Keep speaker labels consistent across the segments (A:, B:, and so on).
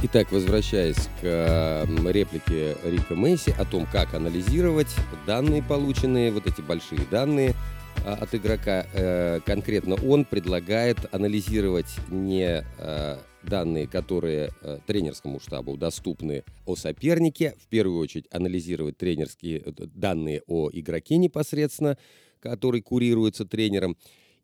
A: Итак, возвращаясь к реплике Рика Мейси о том, как анализировать данные полученные, вот эти большие данные а, от игрока, э, конкретно он предлагает анализировать не э, данные, которые э, тренерскому штабу доступны о сопернике, в первую очередь анализировать тренерские данные о игроке непосредственно, который курируется тренером,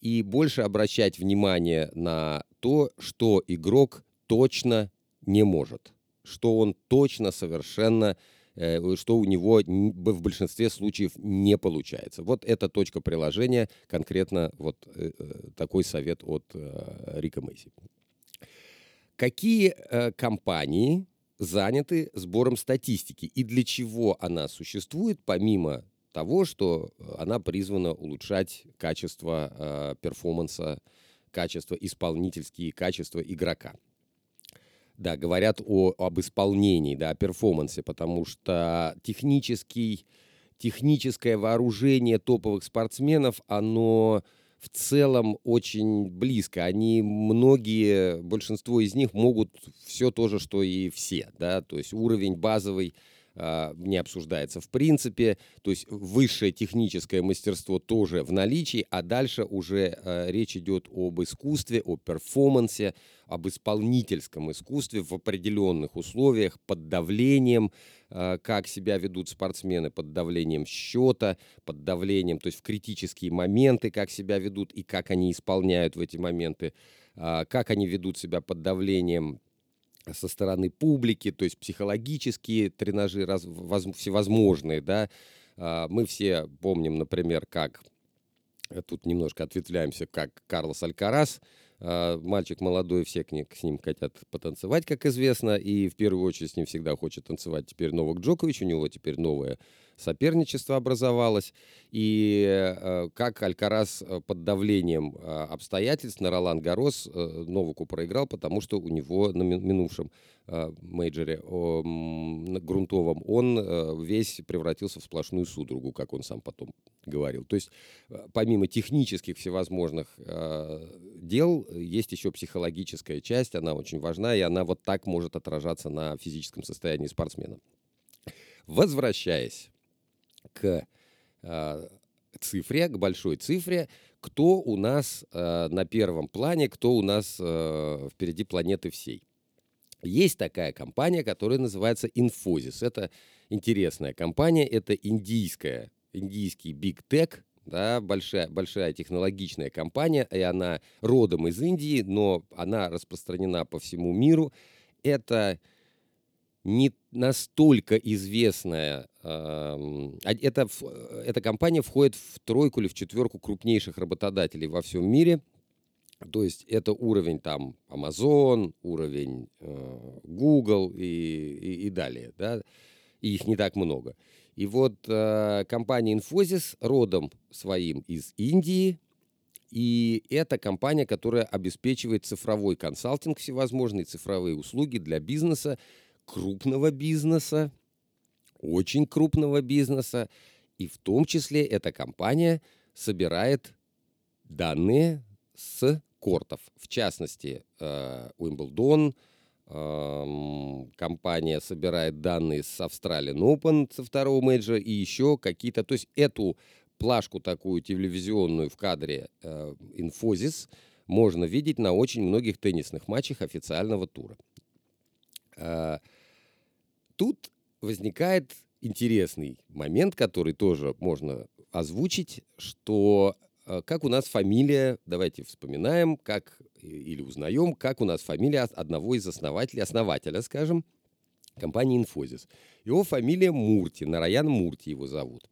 A: и больше обращать внимание на то, что игрок точно не может, что он точно совершенно, э, что у него в большинстве случаев не получается. Вот эта точка приложения, конкретно вот э, э, такой совет от Рика Мэйси. Какие компании заняты сбором статистики и для чего она существует, помимо того, что она призвана улучшать качество перформанса, качество исполнительские качества игрока? Да, говорят о, об исполнении, да, о перформансе, потому что технический, техническое вооружение топовых спортсменов, оно в целом очень близко. Они многие, большинство из них могут все то же, что и все, да, то есть уровень базовый не обсуждается в принципе. То есть высшее техническое мастерство тоже в наличии, а дальше уже а, речь идет об искусстве, о перформансе, об исполнительском искусстве в определенных условиях, под давлением, а, как себя ведут спортсмены, под давлением счета, под давлением, то есть в критические моменты, как себя ведут и как они исполняют в эти моменты, как они ведут себя под давлением со стороны публики, то есть психологические тренажи всевозможные, да. А, мы все помним, например, как, э, тут немножко ответвляемся, как Карлос Алькарас, а, мальчик молодой, все к ним хотят потанцевать, как известно, и в первую очередь с ним всегда хочет танцевать теперь Новак Джокович, у него теперь новая соперничество образовалось, и э, как Алькарас э, под давлением э, обстоятельств на Ролан Гарос Новаку проиграл, потому что у него на минувшем мейджоре грунтовом он весь превратился в сплошную судорогу, как он сам потом говорил. То есть помимо технических всевозможных дел, есть еще психологическая часть, она очень важна, и она вот так может отражаться на физическом состоянии спортсмена. Возвращаясь к э, цифре, к большой цифре, кто у нас э, на первом плане, кто у нас э, впереди планеты всей. Есть такая компания, которая называется Infosys. Это интересная компания, это индийская, индийский Big Tech, да, большая, большая технологичная компания, и она родом из Индии, но она распространена по всему миру. Это не настолько известная. Это, эта компания входит в тройку или в четверку крупнейших работодателей во всем мире. То есть это уровень там Amazon, уровень э, Google и, и, и далее. Да? И их не так много. И вот э, компания Infosys родом своим из Индии, и это компания, которая обеспечивает цифровой консалтинг, всевозможные цифровые услуги для бизнеса, крупного бизнеса, очень крупного бизнеса, и в том числе эта компания собирает данные с кортов. В частности, Уимблдон, э, компания собирает данные с Australian Open, со второго мейджора, и еще какие-то... То есть эту плашку такую телевизионную в кадре э, Infosys можно видеть на очень многих теннисных матчах официального тура. Э, тут возникает интересный момент, который тоже можно озвучить, что э, как у нас фамилия, давайте вспоминаем, как или узнаем, как у нас фамилия одного из основателей, основателя, скажем, компании Infosys. Его фамилия Мурти, Нараян Мурти его зовут.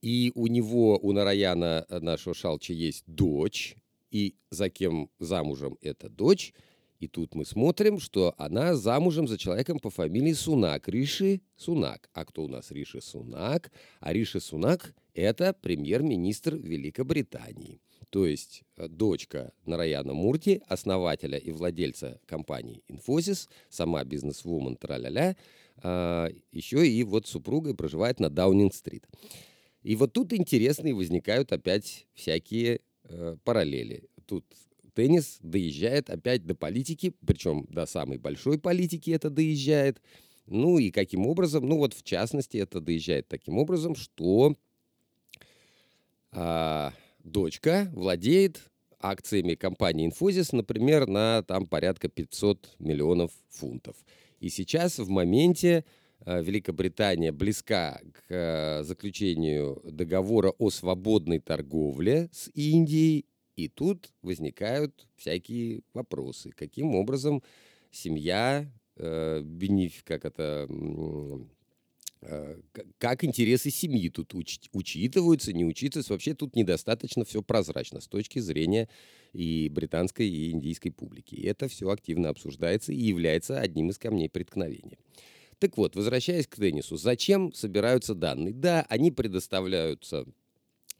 A: И у него, у Нараяна э, нашего Шалча есть дочь, и за кем замужем эта дочь – и тут мы смотрим, что она замужем за человеком по фамилии Сунак, Риши Сунак. А кто у нас Риши Сунак? А Риши Сунак – это премьер-министр Великобритании. То есть э, дочка Нараяна Мурти, основателя и владельца компании Infosys, сама бизнес-вумен траля-ля, а, еще и вот супруга проживает на Даунинг-стрит. И вот тут интересные возникают опять всякие э, параллели. Тут теннис доезжает опять до политики, причем до самой большой политики это доезжает. Ну и каким образом? Ну вот в частности это доезжает таким образом, что а, дочка владеет акциями компании Infosys, например, на там порядка 500 миллионов фунтов. И сейчас в моменте а, Великобритания близка к а, заключению договора о свободной торговле с Индией, и тут возникают всякие вопросы. Каким образом семья, э, бенеф, как это, э, как интересы семьи тут уч, учитываются, не учитываются. Вообще тут недостаточно все прозрачно с точки зрения и британской, и индийской публики. И это все активно обсуждается и является одним из камней преткновения. Так вот, возвращаясь к теннису, зачем собираются данные? Да, они предоставляются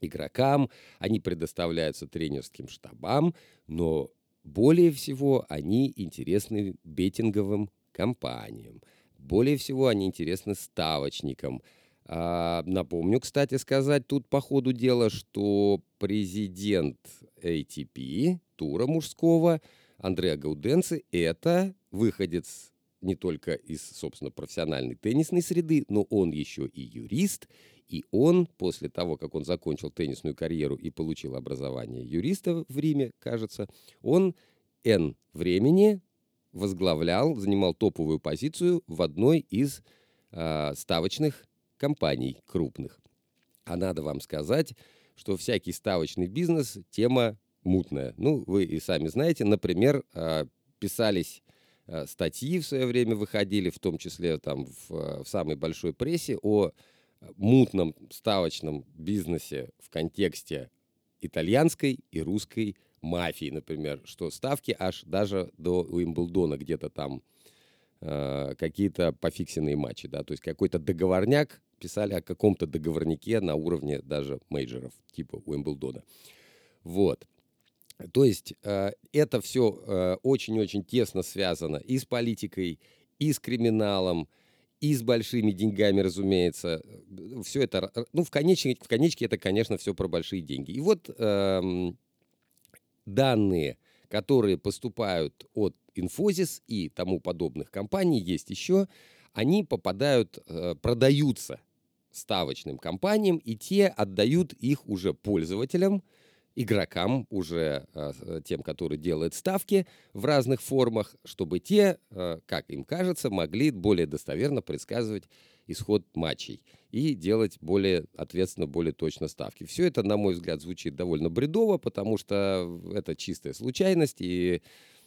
A: игрокам, они предоставляются тренерским штабам, но более всего они интересны беттинговым компаниям. Более всего они интересны ставочникам. А, напомню, кстати сказать, тут по ходу дела, что президент ATP, тура мужского, Андреа Гауденци, это выходец не только из, собственно, профессиональной теннисной среды, но он еще и юрист, и он, после того, как он закончил теннисную карьеру и получил образование юриста в Риме, кажется, он N времени возглавлял, занимал топовую позицию в одной из э, ставочных компаний крупных. А надо вам сказать, что всякий ставочный бизнес – тема мутная. Ну, вы и сами знаете, например, э, писались статьи в свое время выходили, в том числе там в, в самой большой прессе, о мутном ставочном бизнесе в контексте итальянской и русской мафии, например, что ставки аж даже до Уимблдона где-то там э, какие-то пофиксенные матчи, да, то есть какой-то договорняк, писали о каком-то договорнике на уровне даже мейджеров, типа Уимблдона. Вот. То есть э, это все э, очень-очень тесно связано и с политикой, и с криминалом, и с большими деньгами, разумеется. Все это, ну, в конечнике, в конечке это, конечно, все про большие деньги. И вот эм, данные, которые поступают от Infosys и тому подобных компаний, есть еще, они попадают, э, продаются ставочным компаниям, и те отдают их уже пользователям, игрокам, уже э, тем, которые делают ставки в разных формах, чтобы те, э, как им кажется, могли более достоверно предсказывать исход матчей и делать более ответственно, более точно ставки. Все это, на мой взгляд, звучит довольно бредово, потому что это чистая случайность, и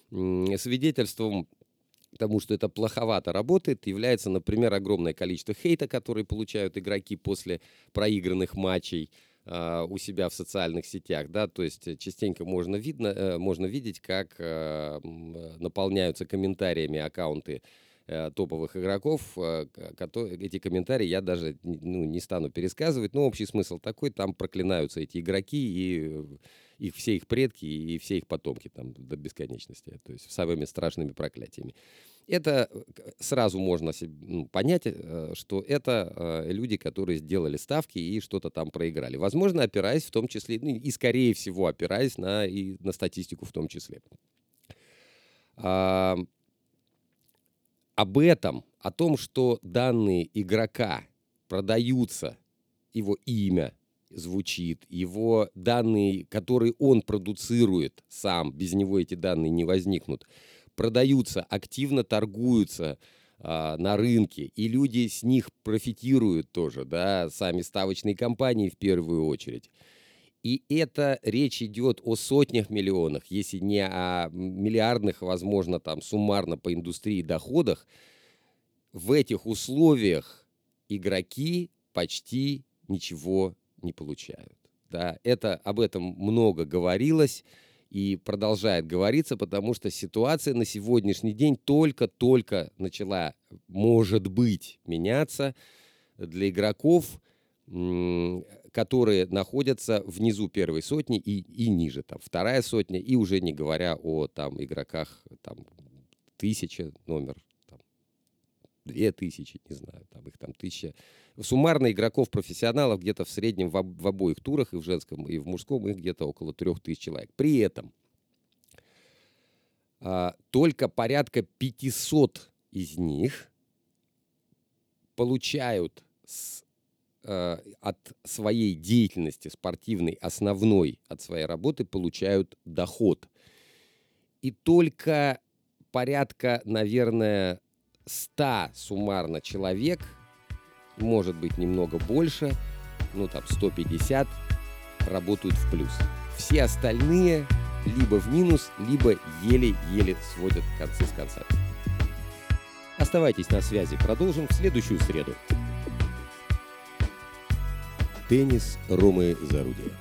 A: свидетельством тому, что это плоховато работает, является, например, огромное количество хейта, который получают игроки после проигранных матчей, а, у себя в социальных сетях, да, то есть частенько можно, видно, э, можно видеть, как э, наполняются комментариями аккаунты э, топовых игроков, эти комментарии я даже ну, не стану пересказывать, но общий смысл такой, там проклинаются эти игроки и их, все их предки и все их потомки там до бесконечности, то есть самыми страшными проклятиями. Это э, сразу можно ну, понять, э, что это э, люди, которые сделали ставки и что-то там проиграли. Возможно, опираясь в том числе, ну, и скорее всего опираясь на, и на статистику в том числе. А, об этом, о том, что данные игрока продаются, его имя звучит, его данные, которые он продуцирует сам, без него эти данные не возникнут – продаются, активно торгуются а, на рынке, и люди с них профитируют тоже, да, сами ставочные компании в первую очередь. И это речь идет о сотнях миллионах, если не о миллиардных, возможно, там суммарно по индустрии доходах. В этих условиях игроки почти ничего не получают. Да, это, об этом много говорилось и продолжает говориться, потому что ситуация на сегодняшний день только-только начала, может быть, меняться для игроков, которые находятся внизу первой сотни и, и ниже, там вторая сотня, и уже не говоря о там игроках там тысяча номер, две тысячи, не знаю, там их там тысяча. Суммарно игроков профессионалов где-то в среднем в, в обоих турах, и в женском, и в мужском, их где-то около трех тысяч человек. При этом а, только порядка 500 из них получают с, э, от своей деятельности спортивной, основной, от своей работы, получают доход. И только порядка, наверное, 100 суммарно человек, может быть, немного больше, ну там 150, работают в плюс. Все остальные либо в минус, либо еле-еле сводят концы с концами. Оставайтесь на связи, продолжим в следующую среду. Теннис Ромы Зарудия.